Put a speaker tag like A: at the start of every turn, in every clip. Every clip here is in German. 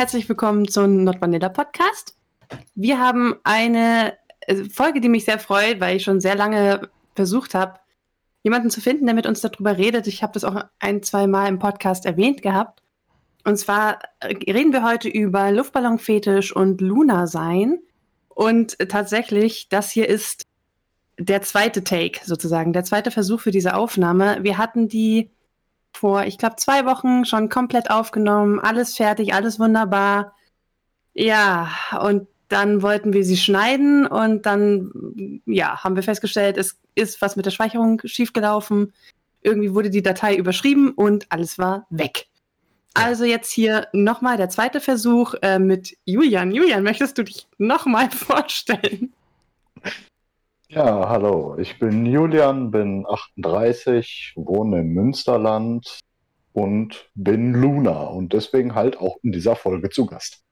A: Herzlich willkommen zum Not Vanilla Podcast. Wir haben eine äh, Folge, die mich sehr freut, weil ich schon sehr lange versucht habe, jemanden zu finden, der mit uns darüber redet. Ich habe das auch ein, zwei Mal im Podcast erwähnt gehabt. Und zwar äh, reden wir heute über Luftballonfetisch und Luna-Sein. Und tatsächlich, das hier ist der zweite Take sozusagen, der zweite Versuch für diese Aufnahme. Wir hatten die vor, ich glaube, zwei Wochen schon komplett aufgenommen, alles fertig, alles wunderbar. Ja, und dann wollten wir sie schneiden und dann, ja, haben wir festgestellt, es ist was mit der Speicherung schiefgelaufen. Irgendwie wurde die Datei überschrieben und alles war weg. Also jetzt hier nochmal der zweite Versuch äh, mit Julian. Julian, möchtest du dich nochmal vorstellen?
B: Ja, hallo, ich bin Julian, bin 38, wohne im Münsterland und bin Luna und deswegen halt auch in dieser Folge zu Gast.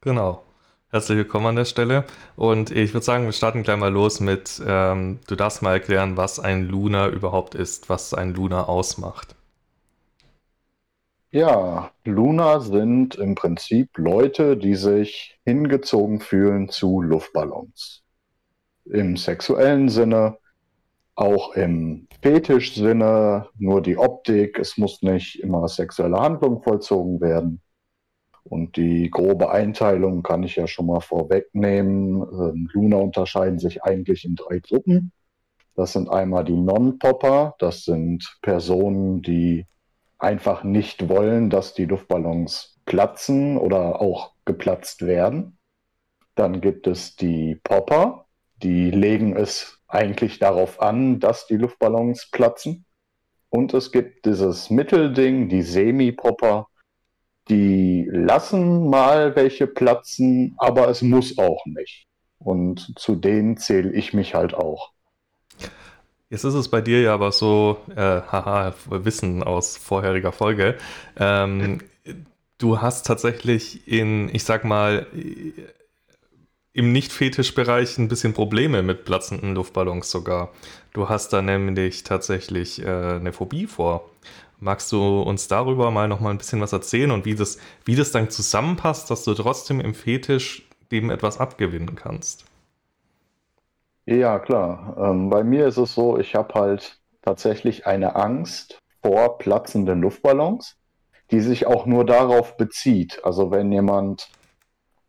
C: Genau. Herzlich willkommen an der Stelle. Und ich würde sagen, wir starten gleich mal los mit, ähm, du darfst mal erklären, was ein Luna überhaupt ist, was ein Luna ausmacht.
B: Ja, Luna sind im Prinzip Leute, die sich hingezogen fühlen zu Luftballons. Im sexuellen Sinne, auch im Fetisch-Sinne, nur die Optik, es muss nicht immer sexuelle Handlung vollzogen werden. Und die grobe Einteilung kann ich ja schon mal vorwegnehmen. Ähm, Luna unterscheiden sich eigentlich in drei Gruppen. Das sind einmal die Non-Popper, das sind Personen, die einfach nicht wollen, dass die Luftballons platzen oder auch geplatzt werden. Dann gibt es die Popper, die legen es eigentlich darauf an, dass die Luftballons platzen. Und es gibt dieses Mittelding, die Semi-Popper, die lassen mal welche platzen, aber es muss auch nicht. Und zu denen zähle ich mich halt auch.
C: Jetzt ist es bei dir ja aber so, äh, haha, Wissen aus vorheriger Folge. Ähm, du hast tatsächlich in, ich sag mal, im Nicht-Fetisch-Bereich ein bisschen Probleme mit platzenden Luftballons sogar. Du hast da nämlich tatsächlich äh, eine Phobie vor. Magst du uns darüber mal noch mal ein bisschen was erzählen und wie das, wie das dann zusammenpasst, dass du trotzdem im Fetisch dem etwas abgewinnen kannst?
B: Ja, klar. Ähm, bei mir ist es so, ich habe halt tatsächlich eine Angst vor platzenden Luftballons, die sich auch nur darauf bezieht. Also wenn jemand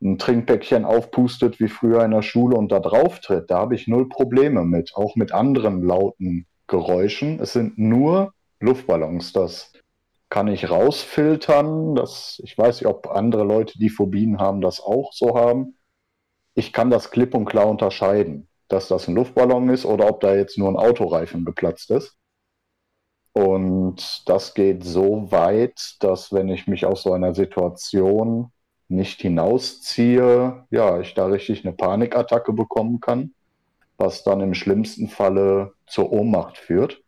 B: ein Trinkpäckchen aufpustet wie früher in der Schule und da drauf tritt, da habe ich null Probleme mit, auch mit anderen lauten Geräuschen. Es sind nur Luftballons. Das kann ich rausfiltern. Das, ich weiß nicht, ob andere Leute, die Phobien haben, das auch so haben. Ich kann das klipp und klar unterscheiden, dass das ein Luftballon ist oder ob da jetzt nur ein Autoreifen geplatzt ist. Und das geht so weit, dass wenn ich mich aus so einer Situation nicht hinausziehe, ja, ich da richtig eine Panikattacke bekommen kann, was dann im schlimmsten Falle zur Ohnmacht führt.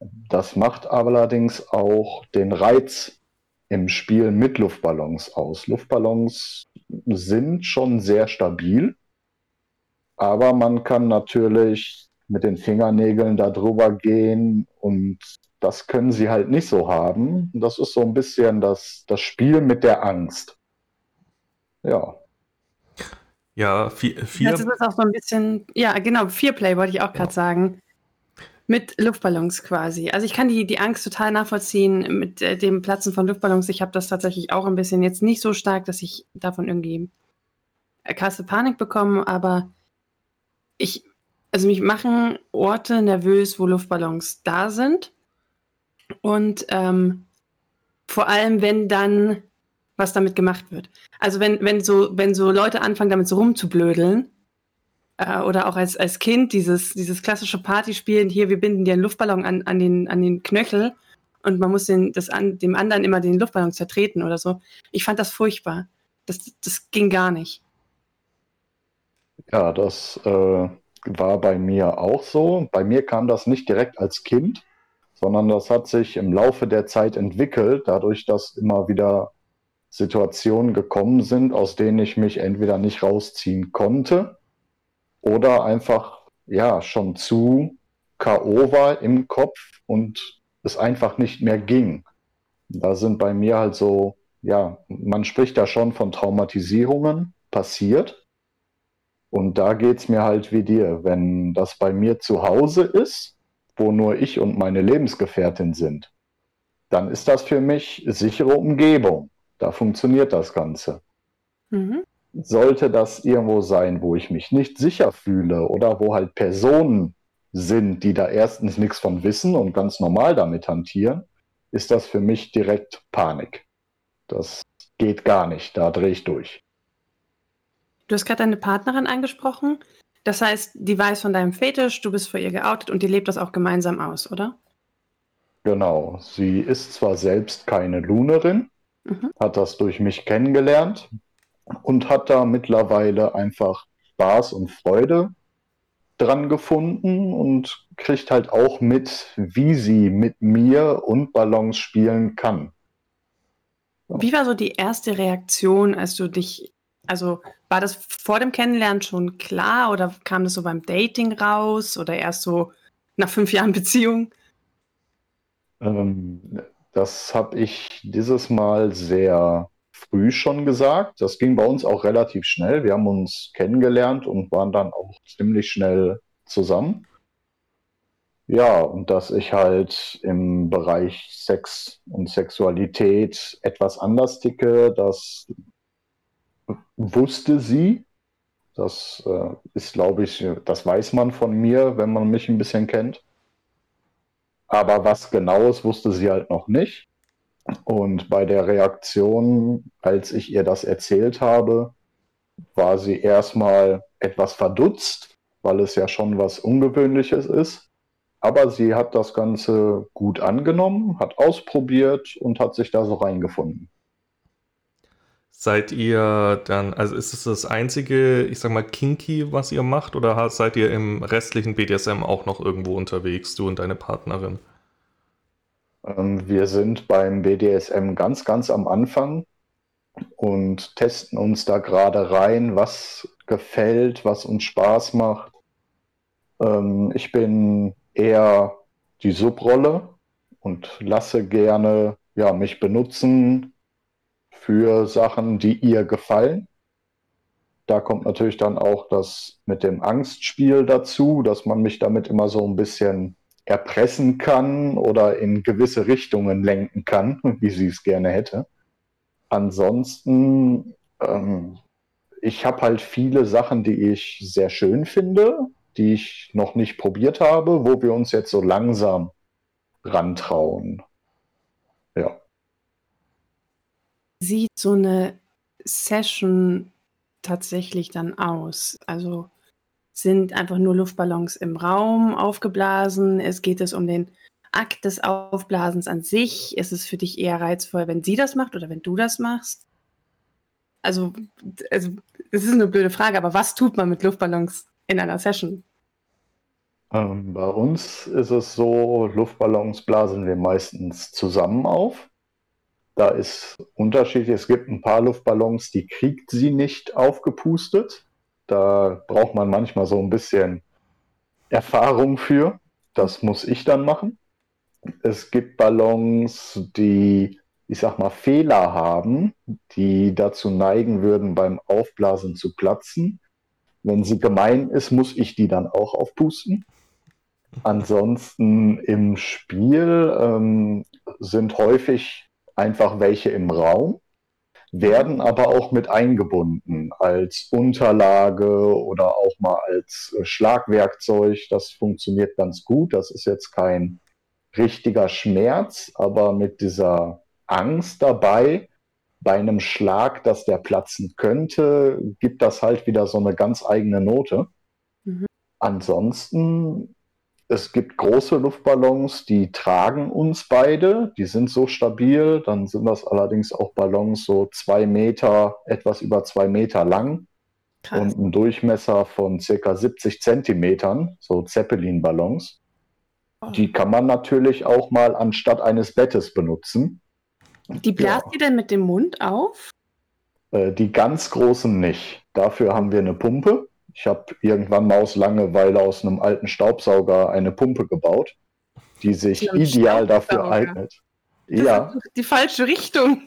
B: Das macht allerdings auch den Reiz im Spiel mit Luftballons aus. Luftballons sind schon sehr stabil, aber man kann natürlich mit den Fingernägeln da drüber gehen und das können sie halt nicht so haben. Das ist so ein bisschen das, das Spiel mit der Angst. Ja.
C: Ja, vier. vier
A: das ist auch so ein bisschen, ja, genau, vier Play wollte ich auch gerade ja. sagen. Mit Luftballons quasi. Also ich kann die, die Angst total nachvollziehen mit äh, dem Platzen von Luftballons. Ich habe das tatsächlich auch ein bisschen jetzt nicht so stark, dass ich davon irgendwie krasse Panik bekomme, aber ich, also mich machen Orte nervös, wo Luftballons da sind. Und ähm, vor allem, wenn dann was damit gemacht wird. Also wenn, wenn so, wenn so Leute anfangen, damit so rumzublödeln, äh, oder auch als, als Kind dieses, dieses klassische Partyspielen, hier, wir binden dir einen Luftballon an, an, den, an den Knöchel und man muss den, das an, dem anderen immer den Luftballon zertreten oder so. Ich fand das furchtbar. Das, das ging gar nicht.
B: Ja, das äh, war bei mir auch so. Bei mir kam das nicht direkt als Kind, sondern das hat sich im Laufe der Zeit entwickelt, dadurch, dass immer wieder Situationen gekommen sind, aus denen ich mich entweder nicht rausziehen konnte oder einfach ja schon zu K.O. war im Kopf und es einfach nicht mehr ging. Da sind bei mir halt so ja, man spricht da schon von Traumatisierungen passiert. Und da geht es mir halt wie dir. Wenn das bei mir zu Hause ist, wo nur ich und meine Lebensgefährtin sind, dann ist das für mich sichere Umgebung. Da funktioniert das Ganze. Mhm. Sollte das irgendwo sein, wo ich mich nicht sicher fühle oder wo halt Personen sind, die da erstens nichts von wissen und ganz normal damit hantieren, ist das für mich direkt Panik. Das geht gar nicht, da drehe ich durch.
A: Du hast gerade deine Partnerin angesprochen. Das heißt, die weiß von deinem Fetisch, du bist vor ihr geoutet und die lebt das auch gemeinsam aus, oder?
B: Genau. Sie ist zwar selbst keine Lunerin, mhm. hat das durch mich kennengelernt und hat da mittlerweile einfach Spaß und Freude dran gefunden und kriegt halt auch mit, wie sie mit mir und Ballons spielen kann.
A: Wie war so die erste Reaktion, als du dich, also war das vor dem Kennenlernen schon klar oder kam das so beim Dating raus oder erst so nach fünf Jahren Beziehung?
B: Ähm, das habe ich dieses Mal sehr früh schon gesagt. Das ging bei uns auch relativ schnell. Wir haben uns kennengelernt und waren dann auch ziemlich schnell zusammen. Ja, und dass ich halt im Bereich Sex und Sexualität etwas anders ticke, das wusste sie. Das äh, ist, glaube ich, das weiß man von mir, wenn man mich ein bisschen kennt. Aber was genaues wusste sie halt noch nicht. Und bei der Reaktion, als ich ihr das erzählt habe, war sie erstmal etwas verdutzt, weil es ja schon was Ungewöhnliches ist. Aber sie hat das Ganze gut angenommen, hat ausprobiert und hat sich da so reingefunden.
C: Seid ihr dann, also ist es das einzige, ich sag mal, Kinky, was ihr macht, oder seid ihr im restlichen BDSM auch noch irgendwo unterwegs, du und deine Partnerin?
B: Ähm, wir sind beim BDSM ganz, ganz am Anfang und testen uns da gerade rein, was gefällt, was uns Spaß macht. Ähm, ich bin eher die Subrolle und lasse gerne ja, mich benutzen für Sachen, die ihr gefallen. Da kommt natürlich dann auch das mit dem Angstspiel dazu, dass man mich damit immer so ein bisschen erpressen kann oder in gewisse Richtungen lenken kann, wie sie es gerne hätte. Ansonsten, ähm, ich habe halt viele Sachen, die ich sehr schön finde, die ich noch nicht probiert habe, wo wir uns jetzt so langsam rantrauen. Ja.
A: Sieht so eine Session tatsächlich dann aus? Also sind einfach nur Luftballons im Raum aufgeblasen? Es geht es um den Akt des Aufblasens an sich? Ist es für dich eher reizvoll, wenn sie das macht oder wenn du das machst? Also, also es ist eine blöde Frage, aber was tut man mit Luftballons in einer Session?
B: Ähm, bei uns ist es so, Luftballons blasen wir meistens zusammen auf. Da ist unterschiedlich. Es gibt ein paar Luftballons, die kriegt sie nicht aufgepustet. Da braucht man manchmal so ein bisschen Erfahrung für. Das muss ich dann machen. Es gibt Ballons, die, ich sag mal, Fehler haben, die dazu neigen würden, beim Aufblasen zu platzen. Wenn sie gemein ist, muss ich die dann auch aufpusten. Ansonsten im Spiel ähm, sind häufig einfach welche im Raum, werden aber auch mit eingebunden als Unterlage oder auch mal als äh, Schlagwerkzeug. Das funktioniert ganz gut. Das ist jetzt kein richtiger Schmerz, aber mit dieser Angst dabei, bei einem Schlag, dass der platzen könnte, gibt das halt wieder so eine ganz eigene Note. Mhm. Ansonsten es gibt große Luftballons, die tragen uns beide, die sind so stabil. Dann sind das allerdings auch Ballons so zwei Meter, etwas über zwei Meter lang Krass. und einen Durchmesser von circa 70 Zentimetern, so Zeppelin-Ballons. Oh. Die kann man natürlich auch mal anstatt eines Bettes benutzen.
A: Die blast ja. ihr denn mit dem Mund auf?
B: Äh, die ganz großen nicht. Dafür haben wir eine Pumpe. Ich habe irgendwann mal aus Langeweile aus einem alten Staubsauger eine Pumpe gebaut, die sich ideal dafür eignet.
A: Das ja. die falsche Richtung.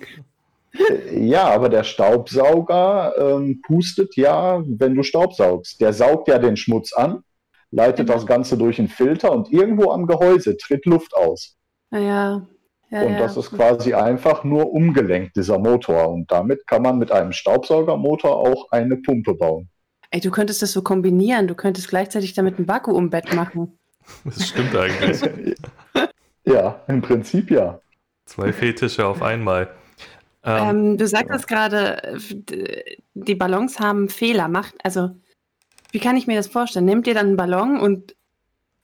B: Ja, aber der Staubsauger ähm, pustet ja, wenn du staubsaugst. Der saugt ja den Schmutz an, leitet
A: Genau.
B: das Ganze durch einen Filter und irgendwo am Gehäuse tritt Luft aus.
A: Naja. Ja,
B: und
A: ja.
B: das ist quasi einfach nur umgelenkt, dieser Motor. Und damit kann man mit einem Staubsaugermotor auch eine Pumpe bauen.
A: Ey, du könntest das so kombinieren. Du könntest gleichzeitig damit ein Vakuumbett machen.
C: Das stimmt eigentlich.
B: Ja, im Prinzip ja.
C: Zwei Fetische auf einmal. Ähm,
A: Ähm, du sagtest gerade, äh, d- die Ballons haben Fehler. Macht, also, wie kann ich mir das vorstellen? Nehmt ihr dann einen Ballon und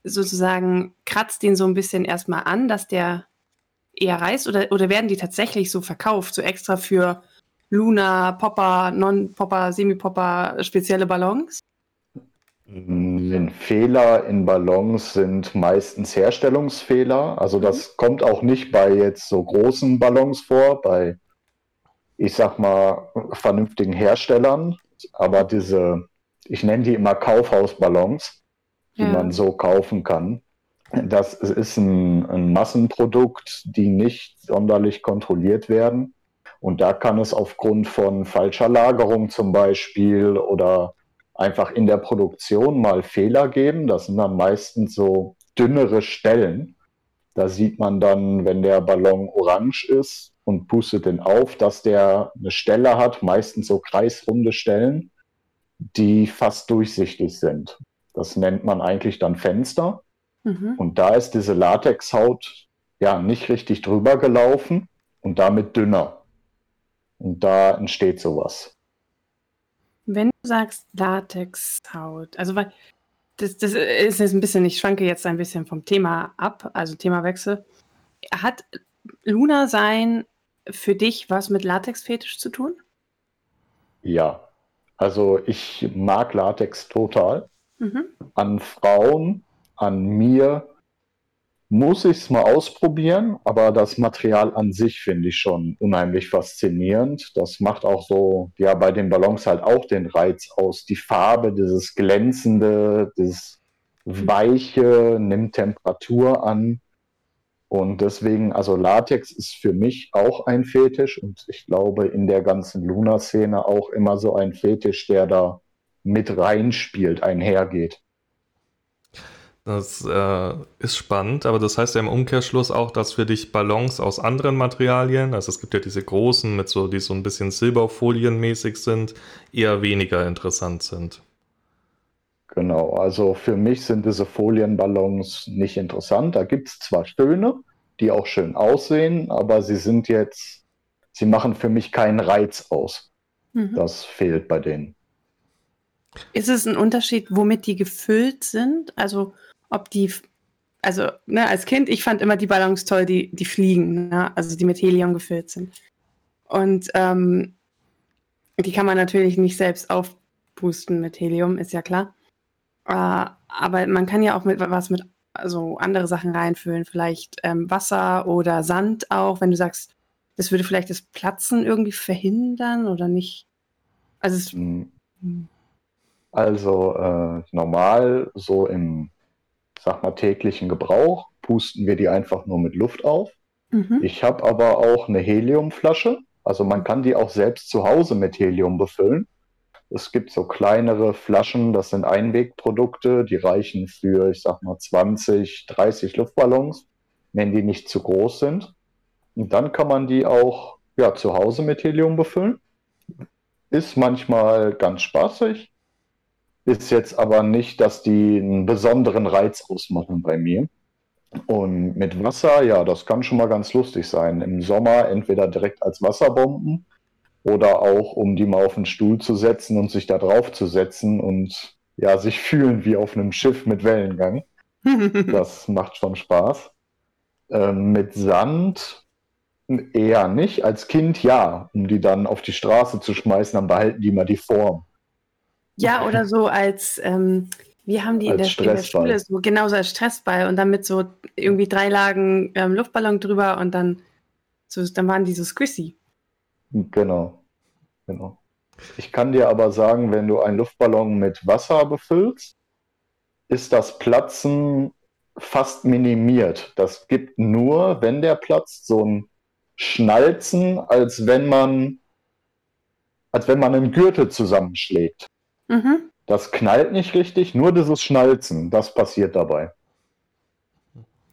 A: sozusagen kratzt den so ein bisschen erstmal an, dass der eher reißt? Oder, oder werden die tatsächlich so verkauft, so extra für Luna, Popper, Non-Popper, Semi-Popper, spezielle Ballons?
B: Den Fehler in Ballons sind meistens Herstellungsfehler. Also das kommt auch nicht bei jetzt so großen Ballons vor, bei, ich sag mal, vernünftigen Herstellern. Aber diese, ich nenne die immer Kaufhausballons, die
A: Ja.
B: man so kaufen kann. Das ist ein, ein Massenprodukt, die nicht sonderlich kontrolliert werden. Und da kann es aufgrund von falscher Lagerung zum Beispiel oder einfach in der Produktion mal Fehler geben. Das sind dann meistens so dünnere Stellen. Da sieht man dann, wenn der Ballon orange ist und pustet den auf, dass der eine Stelle hat, meistens so kreisrunde Stellen, die fast durchsichtig sind. Das nennt man eigentlich dann Fenster.
A: Mhm.
B: Und da ist diese Latexhaut ja nicht richtig drüber gelaufen und damit dünner. Und da entsteht sowas.
A: Wenn du sagst Latexhaut, also weil das, das ist jetzt ein bisschen, ich schwanke jetzt ein bisschen vom Thema ab, also Themawechsel. Hat Luna sein für dich was mit Latexfetisch zu tun?
B: Ja, also ich mag Latex total.
A: Mhm.
B: An Frauen, an mir muss ich es mal ausprobieren, aber das Material an sich finde ich schon unheimlich faszinierend. Das macht auch so, ja, bei den Ballons halt auch den Reiz aus. Die Farbe, dieses glänzende, dieses weiche, nimmt Temperatur an. Und deswegen, also Latex ist für mich auch ein Fetisch und ich glaube in der ganzen Luna-Szene auch immer so ein Fetisch, der da mit reinspielt, einhergeht.
C: Das äh, ist spannend, aber das heißt ja im Umkehrschluss auch, dass für dich Ballons aus anderen Materialien, also es gibt ja diese großen mit so, die so ein bisschen silberfolienmäßig sind, eher weniger interessant sind.
B: Genau, also für mich sind diese Folienballons nicht interessant. Da gibt es zwar schöne, die auch schön aussehen, aber sie sind jetzt, sie machen für mich keinen Reiz aus.
A: Mhm.
B: Das fehlt bei denen.
A: Ist es ein Unterschied, womit die gefüllt sind? Also ob die, also ne, als Kind, ich fand immer die Ballons toll, die, die fliegen, ne? also die mit Helium gefüllt sind. Und ähm, die kann man natürlich nicht selbst aufpusten mit Helium, ist ja klar. Äh, aber man kann ja auch mit was mit also andere Sachen reinfüllen, vielleicht ähm, Wasser oder Sand auch, wenn du sagst, das würde vielleicht das Platzen irgendwie verhindern oder nicht. Also es,
B: Hm, Also äh, normal, so im, sag mal, täglichen Gebrauch, pusten wir die einfach nur mit Luft auf.
A: mhm.
B: Ich habe aber auch eine Heliumflasche. Also man kann die auch selbst zu Hause mit Helium befüllen. Es gibt so kleinere Flaschen, das sind Einwegprodukte, die reichen für, ich sag mal, 20, 30 Luftballons, wenn die nicht zu groß sind. Und dann kann man die auch ja, zu Hause mit Helium befüllen. Ist manchmal ganz spaßig. Ist jetzt aber nicht, dass die einen besonderen Reiz ausmachen bei mir. Und mit Wasser, ja, das kann schon mal ganz lustig sein. Im Sommer entweder direkt als Wasserbomben oder auch, um die mal auf den Stuhl zu setzen und sich da drauf zu setzen und ja, sich fühlen wie auf einem Schiff mit Wellengang. Das macht schon Spaß. Ähm, mit Sand eher nicht. Als Kind ja, um die dann auf die Straße zu schmeißen, dann behalten die mal die Form.
A: Ja, oder so als, ähm, wir haben die in der, in der. Schule so genauso als Stressball und dann mit so irgendwie drei Lagen ähm, Luftballon drüber und dann so, dann waren die so squishy.
B: Genau. Genau. Ich kann dir aber sagen, wenn du einen Luftballon mit Wasser befüllst, ist das Platzen fast minimiert. Das gibt nur, wenn der platzt, so ein Schnalzen, als wenn man, als wenn man einen Gürtel zusammenschlägt. Mhm. Das knallt nicht richtig, nur dieses Schnalzen, das passiert dabei.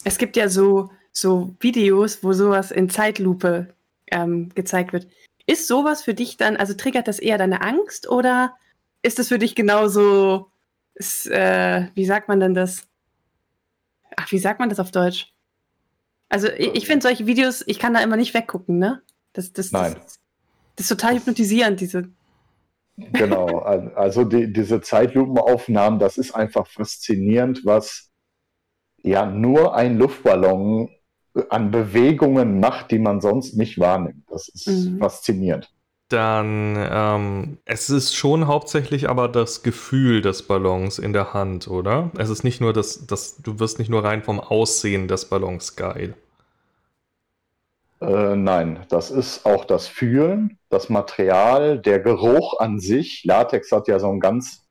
A: Es gibt ja so, so Videos, wo sowas in Zeitlupe ähm, gezeigt wird. Ist sowas für dich dann, also triggert das eher deine Angst oder ist das für dich genauso, ist, äh, wie sagt man denn das? Ach, wie sagt man das auf Deutsch? Also ich, ich finde solche Videos, ich kann da immer nicht weggucken, ne? Das, das,
B: Nein.
A: Das, das ist total hypnotisierend, diese.
B: Genau, also die, diese Zeitlupenaufnahmen, das ist einfach faszinierend, was ja nur ein Luftballon an Bewegungen macht, die man sonst nicht wahrnimmt. Das ist mhm. faszinierend.
C: Dann, ähm, es ist schon hauptsächlich aber das Gefühl des Ballons in der Hand, oder? Es ist nicht nur das, das du wirst nicht nur rein vom Aussehen des Ballons geil.
B: Äh, nein, das ist auch das Fühlen, das Material, der Geruch an sich. Latex hat ja so einen ganz,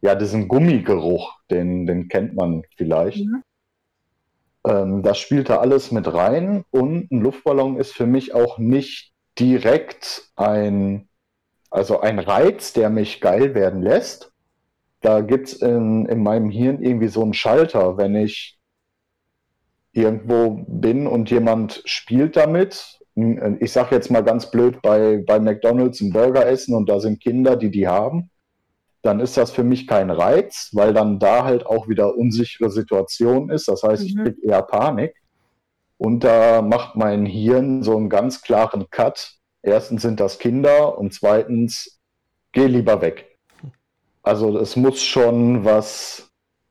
B: ja, diesen Gummigeruch, den, den kennt man vielleicht. Mhm. Ähm, das spielt da alles mit rein und ein Luftballon ist für mich auch nicht direkt ein, also ein Reiz, der mich geil werden lässt. Da gibt es in, in meinem Hirn irgendwie so einen Schalter, wenn ich irgendwo bin und jemand spielt damit. Ich sage jetzt mal ganz blöd, bei, bei McDonald's ein Burger essen und da sind Kinder, die die haben dann ist das für mich kein Reiz, weil dann da halt auch wieder unsichere Situation ist. Das heißt, mhm. ich kriege eher Panik. Und da macht mein Hirn so einen ganz klaren Cut. Erstens sind das Kinder und zweitens, geh lieber weg. Also es muss schon was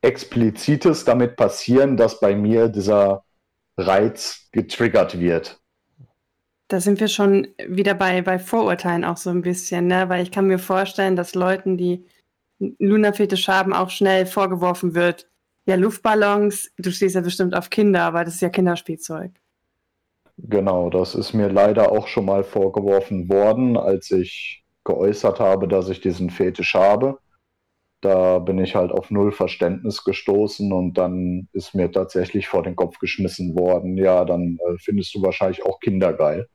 B: Explizites damit passieren, dass bei mir dieser Reiz getriggert wird.
A: Da sind wir schon wieder bei, bei Vorurteilen auch so ein bisschen, ne? weil ich kann mir vorstellen, dass Leuten, die Luna-Fetisch haben, auch schnell vorgeworfen wird, ja, Luftballons, du stehst ja bestimmt auf Kinder, aber das ist ja Kinderspielzeug.
B: Genau, das ist mir leider auch schon mal vorgeworfen worden, als ich geäußert habe, dass ich diesen Fetisch habe. Da bin ich halt auf null Verständnis gestoßen und dann ist mir tatsächlich vor den Kopf geschmissen worden, ja, dann äh, findest du wahrscheinlich auch Kinder geil,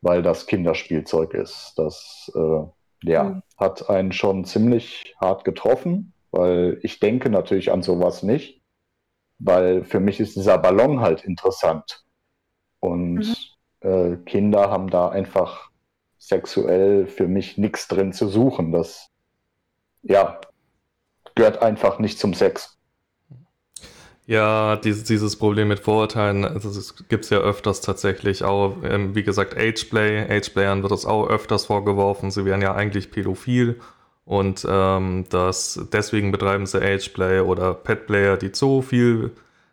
B: weil das Kinderspielzeug ist. Das äh, ja, mhm. hat einen schon ziemlich hart getroffen, weil ich denke natürlich an sowas nicht, weil für mich ist dieser Ballon halt interessant. Und mhm. äh, Kinder haben da einfach sexuell für mich nichts drin zu suchen. Das, ja, gehört einfach nicht zum Sex.
C: Ja, dieses, dieses Problem mit Vorurteilen, also das gibt es ja öfters tatsächlich auch. Ähm, wie gesagt, Ageplay. Ageplayern wird es auch öfters vorgeworfen. Sie wären ja eigentlich pädophil und ähm, das, deswegen betreiben sie Ageplay oder Petplayer, die zoophil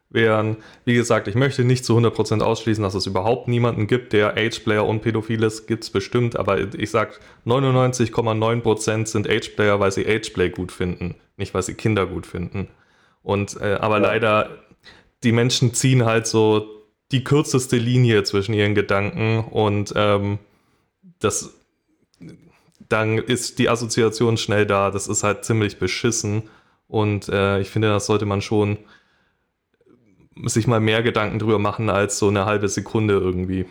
C: wären. Wie gesagt, ich möchte nicht zu 100% ausschließen, dass es überhaupt niemanden gibt, der Ageplayer und pädophil ist. Gibt es bestimmt, aber ich sag 99,9% sind Ageplayer, weil sie Ageplay gut finden, nicht weil sie Kinder gut finden. Und äh, aber ja. leider, die Menschen ziehen halt so die kürzeste Linie zwischen ihren Gedanken und ähm, das dann ist die Assoziation schnell da. Das ist halt ziemlich beschissen. Und äh, ich finde, das sollte man schon sich mal mehr Gedanken drüber machen als so eine halbe Sekunde irgendwie.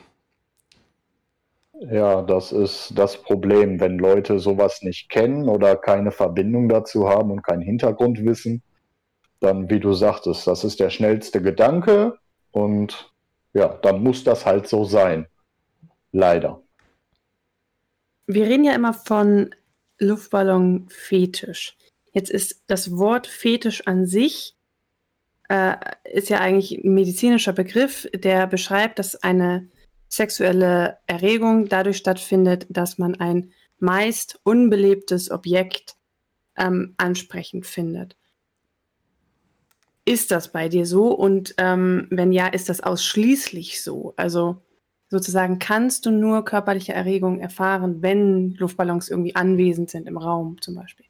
B: Ja, das ist das Problem, wenn Leute sowas nicht kennen oder keine Verbindung dazu haben und kein Hintergrundwissen, dann, wie du sagtest, das ist der schnellste Gedanke und ja, dann muss das halt so sein. Leider.
A: Wir reden ja immer von Luftballon-Fetisch. Jetzt ist das Wort Fetisch an sich äh, ist ja eigentlich ein medizinischer Begriff, der beschreibt, dass eine sexuelle Erregung dadurch stattfindet, dass man ein meist unbelebtes Objekt ähm, ansprechend findet. Ist das bei dir so? Und ähm, wenn ja, ist das ausschließlich so? Also sozusagen kannst du nur körperliche Erregung erfahren, wenn Luftballons irgendwie anwesend sind im Raum zum Beispiel?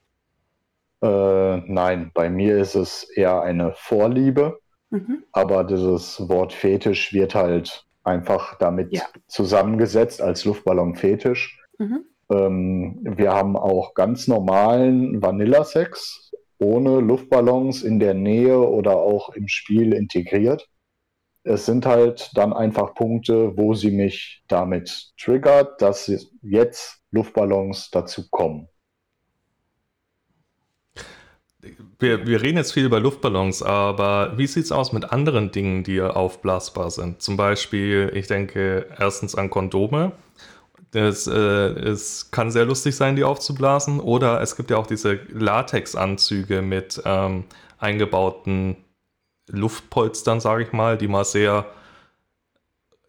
B: Äh, nein, bei mir ist es eher eine Vorliebe, mhm. aber dieses Wort Fetisch wird halt einfach damit ja. zusammengesetzt als Luftballon-Fetisch. Mhm. Ähm, wir haben auch ganz normalen Vanilla-Sex, ohne Luftballons in der Nähe oder auch im Spiel integriert. es sind halt dann einfach Punkte, wo sie mich damit triggert, dass jetzt Luftballons dazu kommen.
C: Wir, wir, reden jetzt viel über Luftballons, aber wie sieht es aus mit anderen Dingen, die aufblasbar sind? Zum Beispiel, ich denke erstens an Kondome. Das, äh, es kann sehr lustig sein, die aufzublasen. Oder es gibt ja auch diese Latexanzüge mit ähm, eingebauten Luftpolstern, sage ich mal, die man sehr,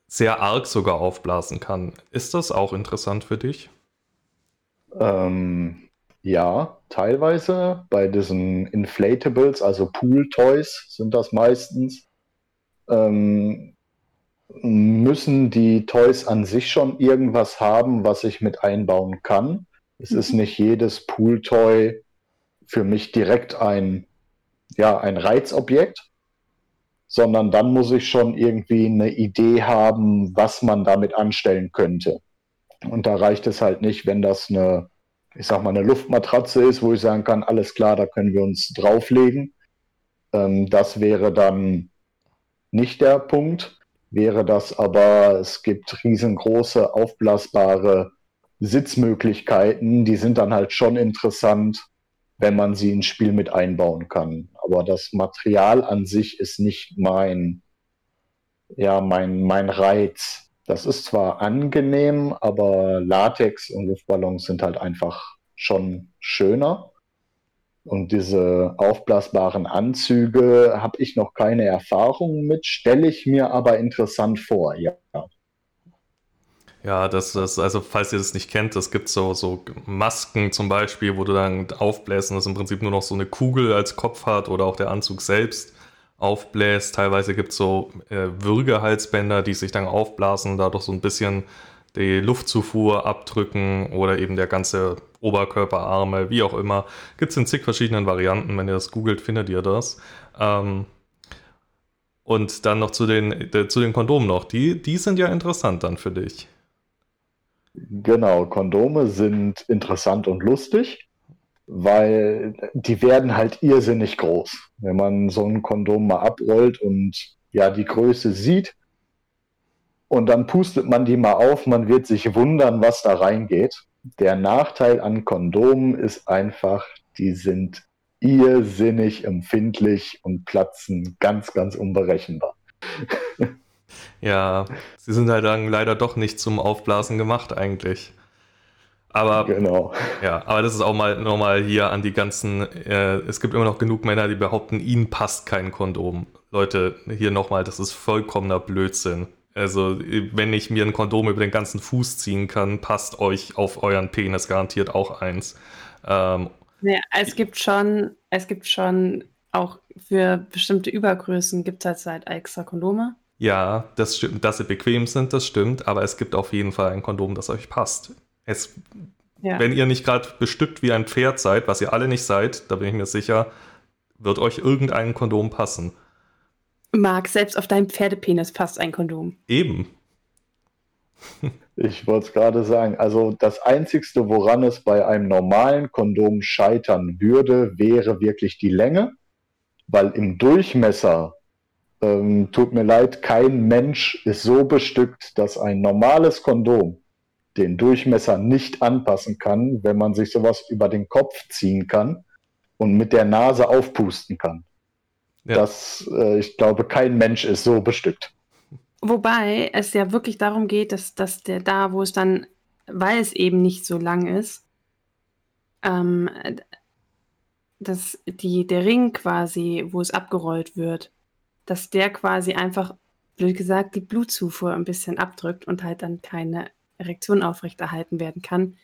C: sehr arg sogar aufblasen kann. Ist das auch interessant für dich?
B: Ähm, ja, teilweise. Bei diesen Inflatables, also Pool-Toys sind das meistens. Ähm, müssen die Toys an sich schon irgendwas haben, was ich mit einbauen kann. Es mhm. ist nicht jedes Pool-Toy für mich direkt ein, ja, ein Reizobjekt, sondern dann muss ich schon irgendwie eine Idee haben, was man damit anstellen könnte. Und da reicht es halt nicht, wenn das eine, ich sag mal, eine Luftmatratze ist, wo ich sagen kann, alles klar, da können wir uns drauflegen. Ähm, das wäre dann nicht der Punkt. Wäre das aber, es gibt riesengroße aufblasbare Sitzmöglichkeiten, die sind dann halt schon interessant, wenn man sie ins Spiel mit einbauen kann. Aber das Material an sich ist nicht mein, ja, mein, mein Reiz. Das ist zwar angenehm, aber Latex und Luftballons sind halt einfach schon schöner. Und diese aufblasbaren Anzüge habe ich noch keine Erfahrungen mit, stelle ich mir aber interessant vor, ja.
C: Ja, das ist, also falls ihr das nicht kennt, es gibt so, so Masken zum Beispiel, wo du dann aufbläst und das im Prinzip nur noch so eine Kugel als Kopf hat oder auch der Anzug selbst aufbläst. Teilweise gibt es so äh, Würgehalsbänder, die sich dann aufblasen, dadurch so ein bisschen die Luftzufuhr abdrücken oder eben der ganze Oberkörper, Arme, wie auch immer. Gibt es in zig verschiedenen Varianten. Wenn ihr das googelt, findet ihr das. Ähm, und dann noch zu den, äh, zu den Kondomen noch. Die, die sind ja interessant dann für dich.
B: Genau, Kondome sind interessant und lustig weil die werden halt irrsinnig groß. Wenn man so ein Kondom mal abrollt und ja die Größe sieht und dann pustet man die mal auf, man wird sich wundern, was da reingeht. Der Nachteil an Kondomen ist einfach, die sind irrsinnig empfindlich und platzen ganz, ganz unberechenbar.
C: Ja, sie sind halt dann leider doch nicht zum Aufblasen gemacht eigentlich. Aber, genau. Ja, aber das ist auch mal nochmal hier an die ganzen, äh, es gibt immer noch genug Männer, die behaupten, ihnen passt kein Kondom. Leute, hier nochmal, das ist vollkommener Blödsinn. Also, wenn ich mir ein Kondom über den ganzen Fuß ziehen kann, passt euch auf euren Penis garantiert auch eins. Ähm,
A: ja, es gibt schon, es gibt schon auch für bestimmte Übergrößen gibt es halt extra Kondome.
C: Ja, das stimmt, dass sie bequem sind, das stimmt, aber es gibt auf jeden Fall ein Kondom, das euch passt. Es, ja. Wenn ihr nicht gerade bestückt wie ein Pferd seid, was ihr alle nicht seid, da bin ich mir sicher, wird euch irgendein Kondom passen.
A: Marc, selbst auf deinem Pferdepenis passt ein Kondom.
C: Eben.
B: Ich wollte es gerade sagen, also das Einzigste, woran es bei einem normalen Kondom scheitern würde, wäre wirklich die Länge, weil im Durchmesser, ähm, tut mir leid, kein Mensch ist so bestückt, dass ein normales Kondom den Durchmesser nicht anpassen kann, wenn man sich sowas über den Kopf ziehen kann und mit der Nase aufpusten kann. Ja. Das, äh, ich glaube, kein Mensch ist so bestückt.
A: Wobei es ja wirklich darum geht, dass, dass der da, wo es dann, weil es eben nicht so lang ist, ähm, dass die, der Ring quasi, wo es abgerollt wird, dass der quasi einfach, blöd gesagt, die Blutzufuhr ein bisschen abdrückt und halt dann keine Erektion aufrechterhalten werden kann.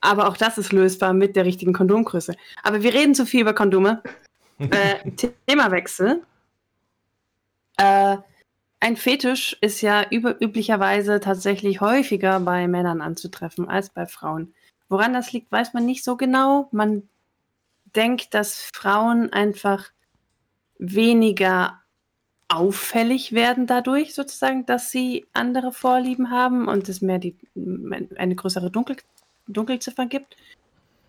A: Aber auch das ist lösbar mit der richtigen Kondomgröße. Aber wir reden zu viel über Kondome. äh, Themawechsel. Äh, ein Fetisch ist ja üblicherweise tatsächlich häufiger bei Männern anzutreffen als bei Frauen. Woran das liegt, weiß man nicht so genau. Man denkt, dass Frauen einfach weniger auffällig werden dadurch sozusagen, dass sie andere Vorlieben haben und es mehr die, eine größere Dunkel, Dunkelziffer gibt.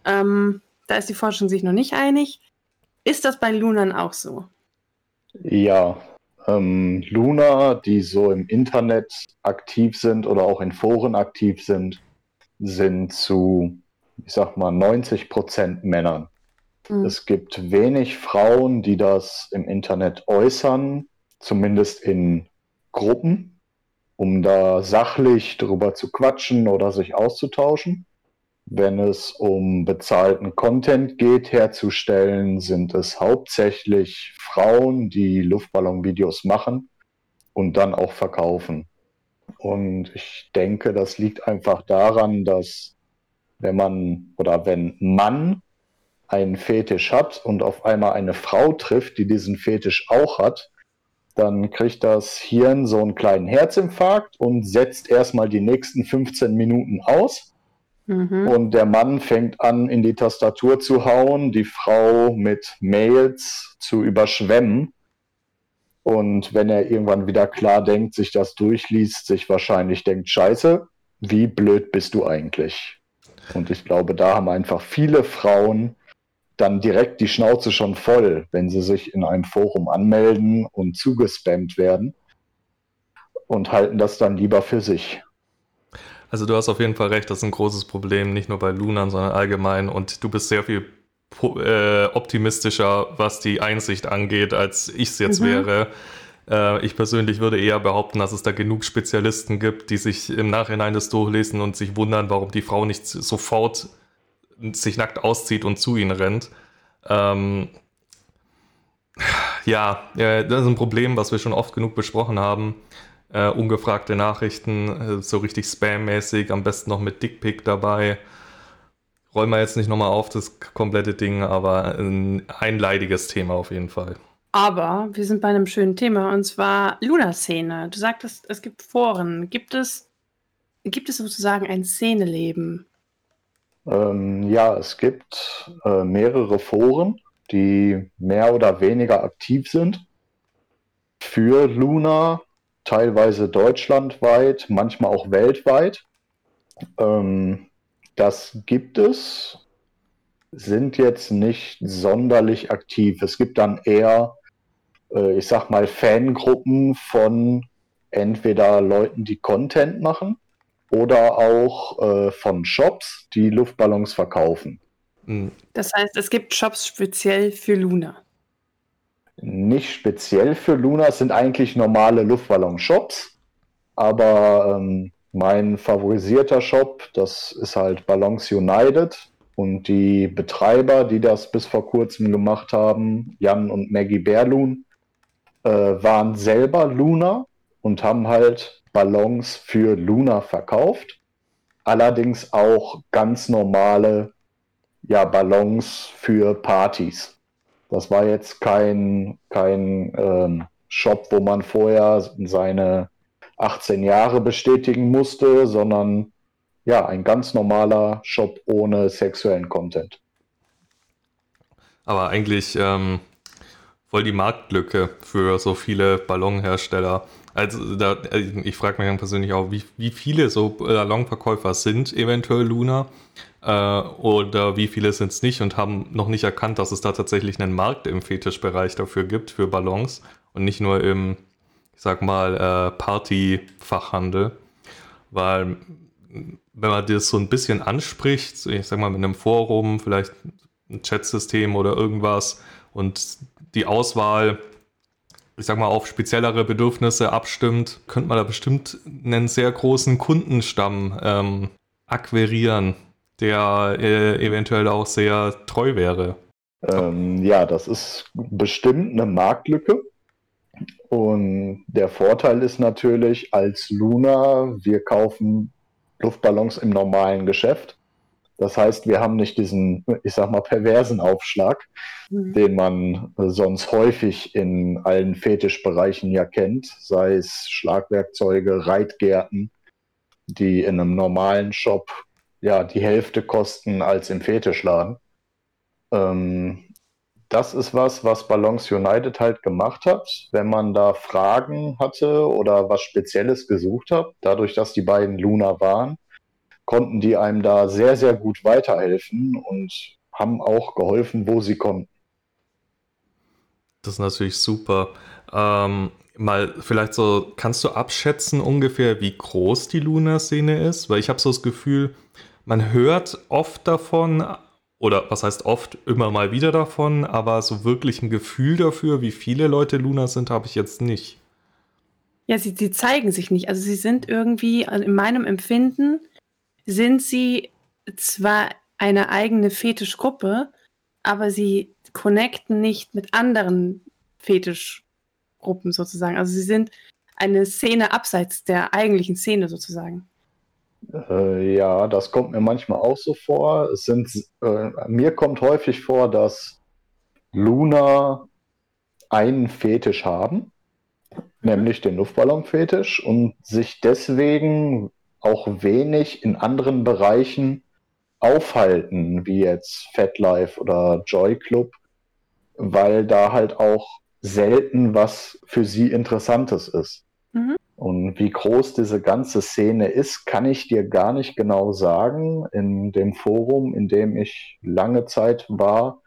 A: Ähm, da ist die Forschung sich noch nicht einig. Ist das bei Lunern auch so?
B: Ja, ähm, Luna, die so im Internet aktiv sind oder auch in Foren aktiv sind, sind zu, ich sag mal, 90 Prozent Männern. Mhm. Es gibt wenig Frauen, die das im Internet äußern, zumindest in Gruppen, um da sachlich drüber zu quatschen oder sich auszutauschen. Wenn es um bezahlten Content geht, herzustellen, sind es hauptsächlich Frauen, die Luftballonvideos machen und dann auch verkaufen. Und ich denke, das liegt einfach daran, dass wenn man oder wenn Mann einen Fetisch hat und auf einmal eine Frau trifft, die diesen Fetisch auch hat, dann kriegt das Hirn so einen kleinen Herzinfarkt und setzt erstmal die nächsten 15 Minuten aus. Mhm. Und der Mann fängt an, in die Tastatur zu hauen, die Frau mit Mails zu überschwemmen. Und wenn er irgendwann wieder klar denkt, sich das durchliest, sich wahrscheinlich denkt, scheiße, wie blöd bist du eigentlich? Und ich glaube, da haben einfach viele Frauen dann direkt die Schnauze schon voll, wenn sie sich in einem Forum anmelden und zugespammt werden und halten das dann lieber für sich.
C: Also du hast auf jeden Fall recht, das ist ein großes Problem, nicht nur bei Lunan, sondern allgemein und du bist sehr viel äh, optimistischer, was die Einsicht angeht, als ich es jetzt mhm. wäre. Äh, ich persönlich würde eher behaupten, dass es da genug Spezialisten gibt, die sich im Nachhinein das durchlesen und sich wundern, warum die Frau nicht sofort sich nackt auszieht und zu ihnen rennt. Ähm, ja, äh, das ist ein Problem, was wir schon oft genug besprochen haben. Äh, ungefragte Nachrichten, äh, so richtig spammäßig, am besten noch mit Dickpick dabei. Rollen wir jetzt nicht nochmal auf das komplette Ding, aber ein, ein leidiges Thema auf jeden Fall.
A: Aber wir sind bei einem schönen Thema und zwar Luna-Szene. Du sagtest, es gibt Foren. Gibt es, gibt es sozusagen ein Szeneleben?
B: Ähm, ja, es gibt äh, mehrere Foren, die mehr oder weniger aktiv sind für Luna, teilweise deutschlandweit, manchmal auch weltweit. Ähm, das gibt es, sind jetzt nicht sonderlich aktiv. Es gibt dann eher, äh, ich sag mal, Fangruppen von entweder Leuten, die Content machen oder auch äh, von Shops, die Luftballons verkaufen.
A: Hm. Das heißt, es gibt Shops speziell für Luna.
B: Nicht speziell für Luna, es sind eigentlich normale Luftballon-Shops. Aber ähm, mein favorisierter Shop, das ist halt Ballons United. Und die Betreiber, die das bis vor kurzem gemacht haben, Jan und Maggie Berlun, äh, waren selber Luna und haben halt Ballons für Luna verkauft. Allerdings auch ganz normale ja, Ballons für Partys. Das war jetzt kein, kein ähm, Shop, wo man vorher seine 18 Jahre bestätigen musste, sondern ja, ein ganz normaler Shop ohne sexuellen Content.
C: Aber eigentlich ähm, voll die Marktlücke für so viele Ballonhersteller. Also da, äh, ich frage mich dann persönlich auch, wie, wie viele so Ballonverkäufer sind eventuell Luna äh, oder wie viele sind es nicht und haben noch nicht erkannt, dass es da tatsächlich einen Markt im Fetischbereich dafür gibt, für Ballons und nicht nur im, ich sag mal, äh, Partyfachhandel. Weil wenn man das so ein bisschen anspricht, ich sag mal mit einem Forum, vielleicht ein Chatsystem oder irgendwas und die Auswahl ich sag mal, auf speziellere Bedürfnisse abstimmt, könnte man da bestimmt einen sehr großen Kundenstamm ähm, akquirieren, der äh, eventuell auch sehr treu wäre.
B: Ähm, ja, das ist bestimmt eine Marktlücke. Und der Vorteil ist natürlich, als Luna, wir kaufen Luftballons im normalen Geschäft. Das heißt, wir haben nicht diesen, ich sag mal, perversen Aufschlag, mhm. den man sonst häufig in allen Fetischbereichen ja kennt, sei es Schlagwerkzeuge, Reitgärten, die in einem normalen Shop ja die Hälfte kosten als im Fetischladen. Ähm, das ist was, was Ballons United halt gemacht hat. Wenn man da Fragen hatte oder was Spezielles gesucht hat, dadurch, dass die beiden Luna waren, konnten die einem da sehr, sehr gut weiterhelfen und haben auch geholfen, wo sie konnten.
C: Das ist natürlich super. Ähm, mal vielleicht so, kannst du abschätzen ungefähr, wie groß die Luna-Szene ist? Weil ich habe so das Gefühl, man hört oft davon, oder was heißt oft, immer mal wieder davon, aber so wirklich ein Gefühl dafür, wie viele Leute Luna sind, habe ich jetzt nicht.
A: Ja, sie, sie zeigen sich nicht. Also sie sind irgendwie, also in meinem Empfinden, sind sie zwar eine eigene Fetischgruppe, aber sie connecten nicht mit anderen Fetischgruppen sozusagen. Also sie sind eine Szene abseits der eigentlichen Szene sozusagen.
B: Äh, ja, das kommt mir manchmal auch so vor. Es sind, äh, mir kommt häufig vor, dass Luna einen Fetisch haben, nämlich den Luftballonfetisch, und sich deswegen auch wenig in anderen Bereichen aufhalten, wie jetzt FatLife oder Joy Club, weil da halt auch selten was für sie Interessantes ist. Mhm. Und wie groß diese ganze Szene ist, kann ich dir gar nicht genau sagen. In dem Forum, in dem ich lange Zeit war,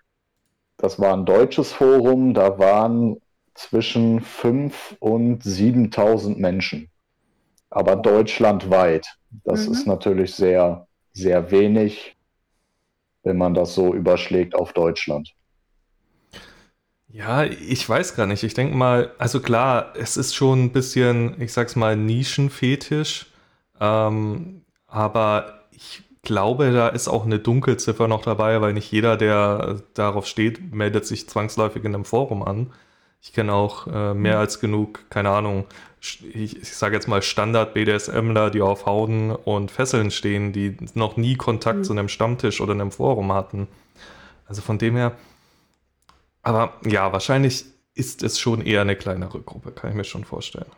B: das war ein deutsches Forum, da waren zwischen 5.000 und 7.000 Menschen. Aber deutschlandweit. Das mhm. ist natürlich sehr, sehr wenig, wenn man das so überschlägt auf Deutschland.
C: Ja, ich weiß gar nicht. Ich denke mal, also klar, es ist schon ein bisschen, ich sag's mal, Nischenfetisch. Ähm, aber ich glaube, da ist auch eine Dunkelziffer noch dabei, weil nicht jeder, der darauf steht, meldet sich zwangsläufig in einem Forum an. Ich kenne auch äh, mehr mhm. als genug, keine Ahnung, ich, ich sage jetzt mal Standard-BDSMler, die auf Hauden und Fesseln stehen, die noch nie Kontakt mhm. zu einem Stammtisch oder einem Forum hatten. Also von dem her, aber ja, wahrscheinlich ist es schon eher eine kleinere Gruppe, kann ich mir schon vorstellen.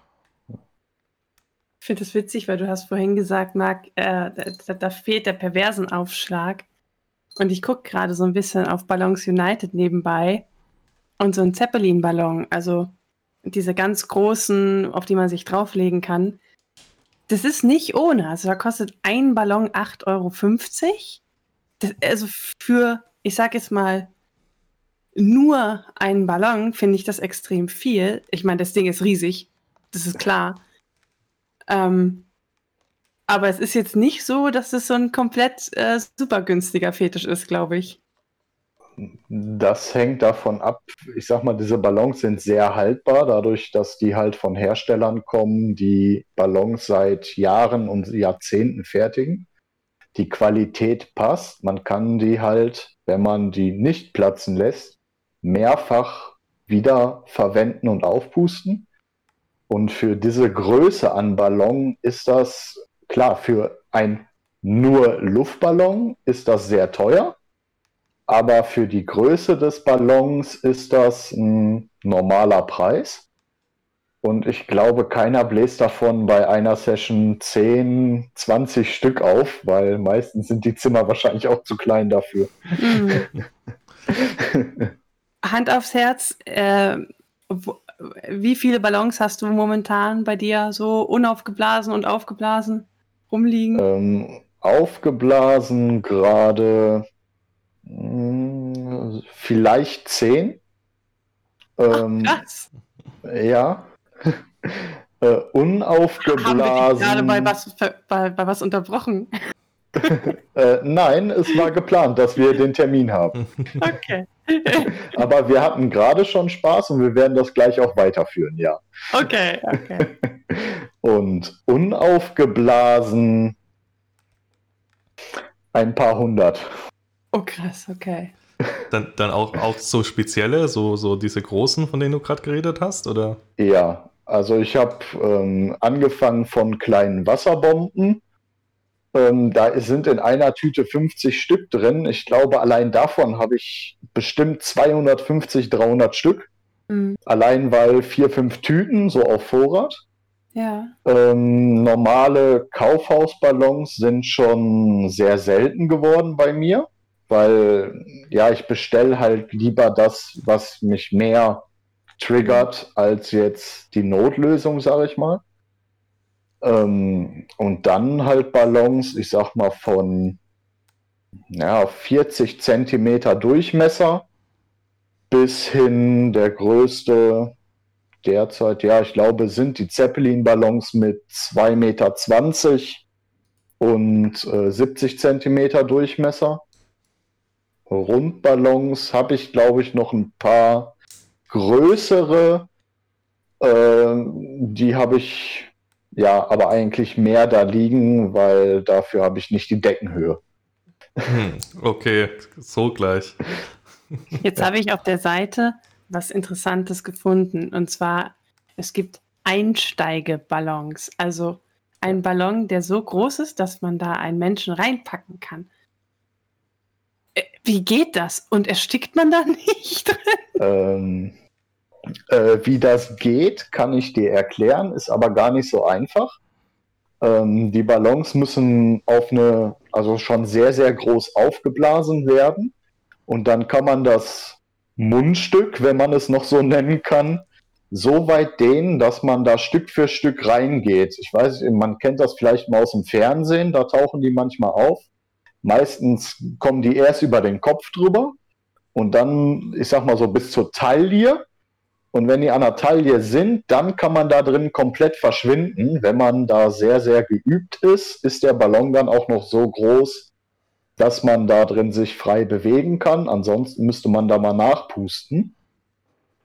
A: Ich finde es witzig, weil du hast vorhin gesagt, Marc, äh, da, da, fehlt der perversen Aufschlag. Und ich gucke gerade so ein bisschen auf Ballons United nebenbei und so ein Zeppelin-Ballon, also diese ganz großen, auf die man sich drauflegen kann. Das ist nicht ohne. Also da kostet ein Ballon 8,50 Euro. Das, also für, ich sag jetzt mal, nur einen Ballon finde ich das extrem viel. Ich meine, das Ding ist riesig, das ist klar. Ähm, aber es ist jetzt nicht so, dass es so ein komplett äh, super günstiger Fetisch ist, glaube ich.
B: Das hängt davon ab. Ich sag mal, diese Ballons sind sehr haltbar, dadurch, dass die halt von Herstellern kommen, die Ballons seit Jahren und Jahrzehnten fertigen. Die Qualität passt. Man kann die halt, wenn man die nicht platzen lässt, mehrfach wieder verwenden und aufpusten. Und für diese Größe an Ballon ist das, klar, für ein nur Luftballon ist das sehr teuer. Aber für die Größe des Ballons ist das ein normaler Preis. Und ich glaube, keiner bläst davon bei einer Session 10, 20 Stück auf, weil meistens sind die Zimmer wahrscheinlich auch zu klein dafür. Mhm.
A: Hand aufs Herz, äh, wie viele Ballons hast du momentan bei dir so unaufgeblasen und aufgeblasen rumliegen?
B: Ähm, aufgeblasen gerade vielleicht zehn.
A: Ähm, Ach, krass.
B: Ja. äh, unaufgeblasen. Haben wir
A: gerade bei was, bei, bei was unterbrochen?
B: äh, nein, es war geplant, dass wir den Termin haben.
A: Okay.
B: Aber wir hatten gerade schon Spaß und wir werden das gleich auch weiterführen, ja.
A: Okay, okay.
B: Und unaufgeblasen ein paar hundert.
A: Oh krass, okay.
C: Dann, dann auch, auch so spezielle, so, so diese großen, von denen du gerade geredet hast, oder?
B: Ja, also ich habe ähm, angefangen von kleinen Wasserbomben ähm, da sind in einer Tüte 50 Stück drin. Ich glaube, allein davon habe ich bestimmt 250, 300 Stück. Mhm. Allein weil vier, fünf Tüten so auf Vorrat.
A: Ja.
B: Ähm, normale Kaufhausballons sind schon sehr selten geworden bei mir, weil ja, ich bestelle halt lieber das, was mich mehr triggert, als jetzt die Notlösung, sage ich mal. Ähm, und dann halt Ballons, ich sag mal von ja, 40 Zentimeter Durchmesser bis hin der größte derzeit, ja, ich glaube, sind die Zeppelin-Ballons mit 2,20 Meter und äh, 70 Zentimeter Durchmesser. Rundballons habe ich, glaube ich, noch ein paar größere. Äh, die habe ich ja, aber eigentlich mehr da liegen, weil dafür habe ich nicht die Deckenhöhe.
C: Hm, okay, so gleich.
A: Jetzt habe ich auf der Seite was Interessantes gefunden. Und zwar, es gibt Einsteigeballons. Also ein Ballon, der so groß ist, dass man da einen Menschen reinpacken kann. Wie geht das? Und erstickt man da nicht drin?
B: Ähm, äh, wie das geht, kann ich dir erklären, ist aber gar nicht so einfach. Ähm, die Ballons müssen auf eine, also schon sehr, sehr groß aufgeblasen werden. Und dann kann man das Mundstück, wenn man es noch so nennen kann, so weit dehnen, dass man da Stück für Stück reingeht. Ich weiß, man kennt das vielleicht mal aus dem Fernsehen, da tauchen die manchmal auf. Meistens kommen die erst über den Kopf drüber und dann, ich sag mal so, bis zur Taille. Und wenn die an der Taille sind, dann kann man da drin komplett verschwinden. Wenn man da sehr, sehr geübt ist, ist der Ballon dann auch noch so groß, dass man da drin sich frei bewegen kann. Ansonsten müsste man da mal nachpusten.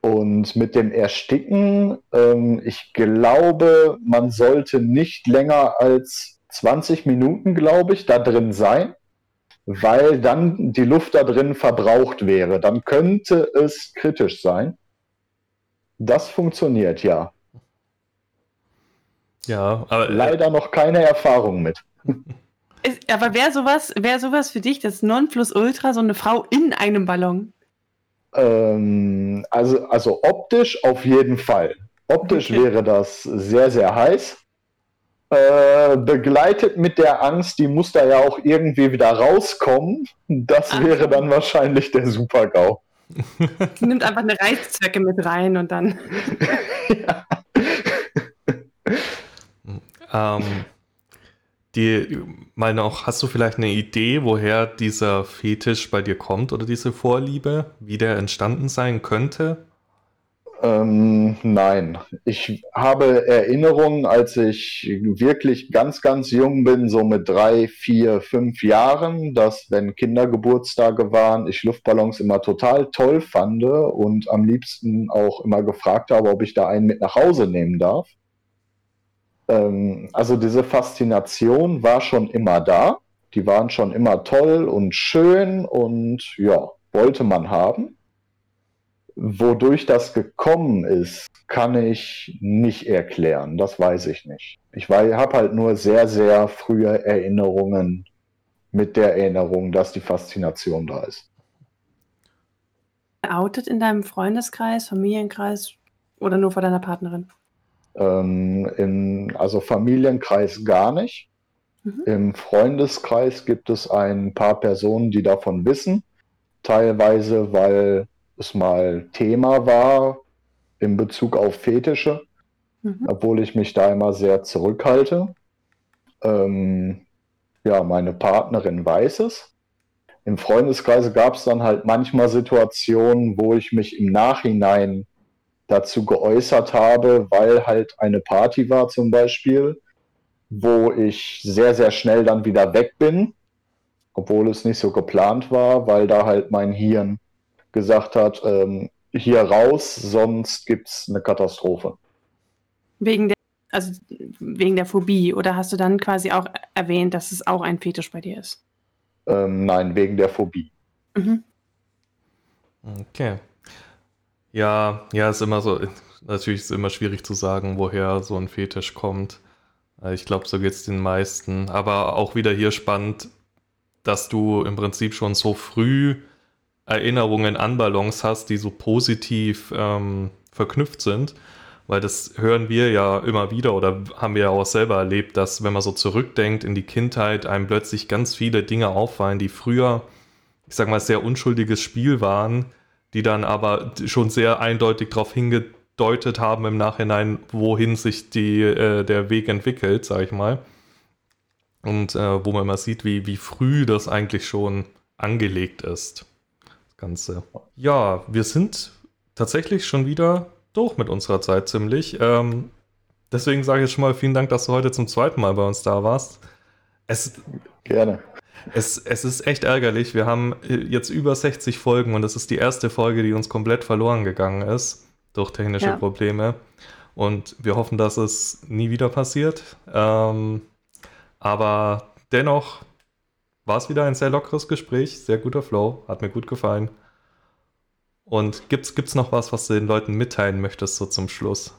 B: Und mit dem Ersticken, ähm, ich glaube, man sollte nicht länger als 20 Minuten, glaube ich, da drin sein, weil dann die Luft da drin verbraucht wäre. Dann könnte es kritisch sein. Das funktioniert, ja.
C: Ja, aber.
B: Äh, Leider noch keine Erfahrung mit.
A: Ist, aber wäre sowas, wär sowas für dich das Nonplusultra, so eine Frau in einem Ballon?
B: Ähm, also, also optisch auf jeden Fall. Optisch okay. wäre das sehr, sehr heiß. Äh, begleitet mit der Angst, die muss da ja auch irgendwie wieder rauskommen. Das Ach. wäre dann wahrscheinlich der Super-GAU.
A: Sie nimmt einfach eine Reißzwecke mit rein und dann. ja.
C: ähm, die, mal noch, hast du vielleicht eine Idee, woher dieser Fetisch bei dir kommt oder diese Vorliebe, wie der entstanden sein könnte?
B: Ähm, nein, ich habe Erinnerungen, als ich wirklich ganz, ganz jung bin, so mit drei, vier, fünf Jahren, dass wenn Kindergeburtstage waren, ich Luftballons immer total toll fand und am liebsten auch immer gefragt habe, ob ich da einen mit nach Hause nehmen darf. Ähm, also diese Faszination war schon immer da. Die waren schon immer toll und schön und ja, wollte man haben. Wodurch das gekommen ist, kann ich nicht erklären. Das weiß ich nicht. Ich habe halt nur sehr, sehr frühe Erinnerungen mit der Erinnerung, dass die Faszination da ist.
A: Outet in deinem Freundeskreis, Familienkreis oder nur vor deiner Partnerin?
B: Ähm, in, also Familienkreis gar nicht. Mhm. Im Freundeskreis gibt es ein paar Personen, die davon wissen. Teilweise, weil es mal Thema war in Bezug auf Fetische, mhm. obwohl ich mich da immer sehr zurückhalte. Ähm, ja, meine Partnerin weiß es. Im Freundeskreis gab es dann halt manchmal Situationen, wo ich mich im Nachhinein dazu geäußert habe, weil halt eine Party war zum Beispiel, wo ich sehr, sehr schnell dann wieder weg bin, obwohl es nicht so geplant war, weil da halt mein Hirn gesagt hat, ähm, hier raus, sonst gibt es eine Katastrophe.
A: Wegen der, also wegen der Phobie oder hast du dann quasi auch erwähnt, dass es auch ein Fetisch bei dir ist?
B: Ähm, nein, wegen der Phobie. Mhm.
C: Okay. Ja, ja, ist immer so, natürlich ist es immer schwierig zu sagen, woher so ein Fetisch kommt. Äh, ich glaube, so geht es den meisten. Aber auch wieder hier spannend, dass du im Prinzip schon so früh Erinnerungen an Ballons hast, die so positiv ähm, verknüpft sind. Weil das hören wir ja immer wieder oder haben wir ja auch selber erlebt, dass wenn man so zurückdenkt in die Kindheit, einem plötzlich ganz viele Dinge auffallen, die früher, ich sag mal, sehr unschuldiges Spiel waren, die dann aber schon sehr eindeutig darauf hingedeutet haben im Nachhinein, wohin sich die, äh, der Weg entwickelt, sag ich mal. Und äh, wo man immer sieht, wie, wie früh das eigentlich schon angelegt ist. Ganze. Ja, wir sind tatsächlich schon wieder durch mit unserer Zeit ziemlich. Ähm, deswegen sage ich jetzt schon mal vielen Dank, dass du heute zum zweiten Mal bei uns da warst.
B: Es, Gerne.
C: Es, es ist echt ärgerlich. Wir haben jetzt über 60 Folgen und das ist die erste Folge, die uns komplett verloren gegangen ist durch technische ja. Probleme. Und wir hoffen, dass es nie wieder passiert. Ähm, aber dennoch war es wieder ein sehr lockeres Gespräch, sehr guter Flow, hat mir gut gefallen. Und gibt es noch was, was du den Leuten mitteilen möchtest, so zum Schluss?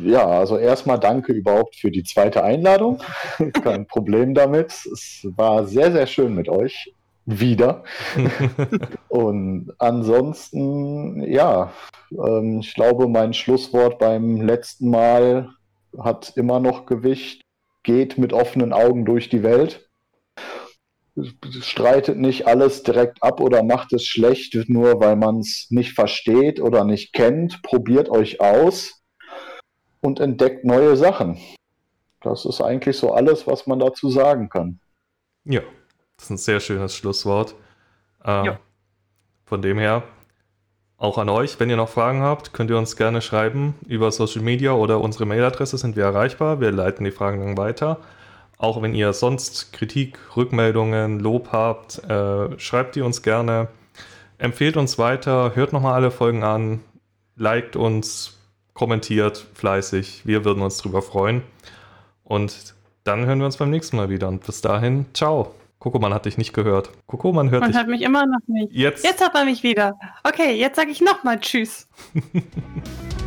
B: Ja, also erstmal danke überhaupt für die zweite Einladung. Kein Problem damit. Es war sehr, sehr schön mit euch. Wieder. Und ansonsten, ja, ähm, ich glaube, mein Schlusswort beim letzten Mal hat immer noch Gewicht. Geht mit offenen Augen durch die Welt streitet nicht alles direkt ab oder macht es schlecht, nur weil man es nicht versteht oder nicht kennt. Probiert euch aus und entdeckt neue Sachen. Das ist eigentlich so alles, was man dazu sagen kann.
C: Ja, das ist ein sehr schönes Schlusswort. Äh, ja. Von dem her, auch an euch, wenn ihr noch Fragen habt, könnt ihr uns gerne schreiben über Social Media oder unsere Mailadresse sind wir erreichbar. Wir leiten die Fragen dann weiter. Auch wenn ihr sonst Kritik, Rückmeldungen, Lob habt, äh, schreibt die uns gerne. Empfehlt uns weiter, hört nochmal alle Folgen an, liked uns, kommentiert fleißig. Wir würden uns drüber freuen. Und dann hören wir uns beim nächsten Mal wieder. Und bis dahin, ciao. Kokoman hat dich nicht gehört. Kokoman hört
A: man
C: dich.
A: Man hört mich immer noch nicht.
C: Jetzt.
A: Jetzt hat man mich wieder. Okay, jetzt sage ich nochmal Tschüss.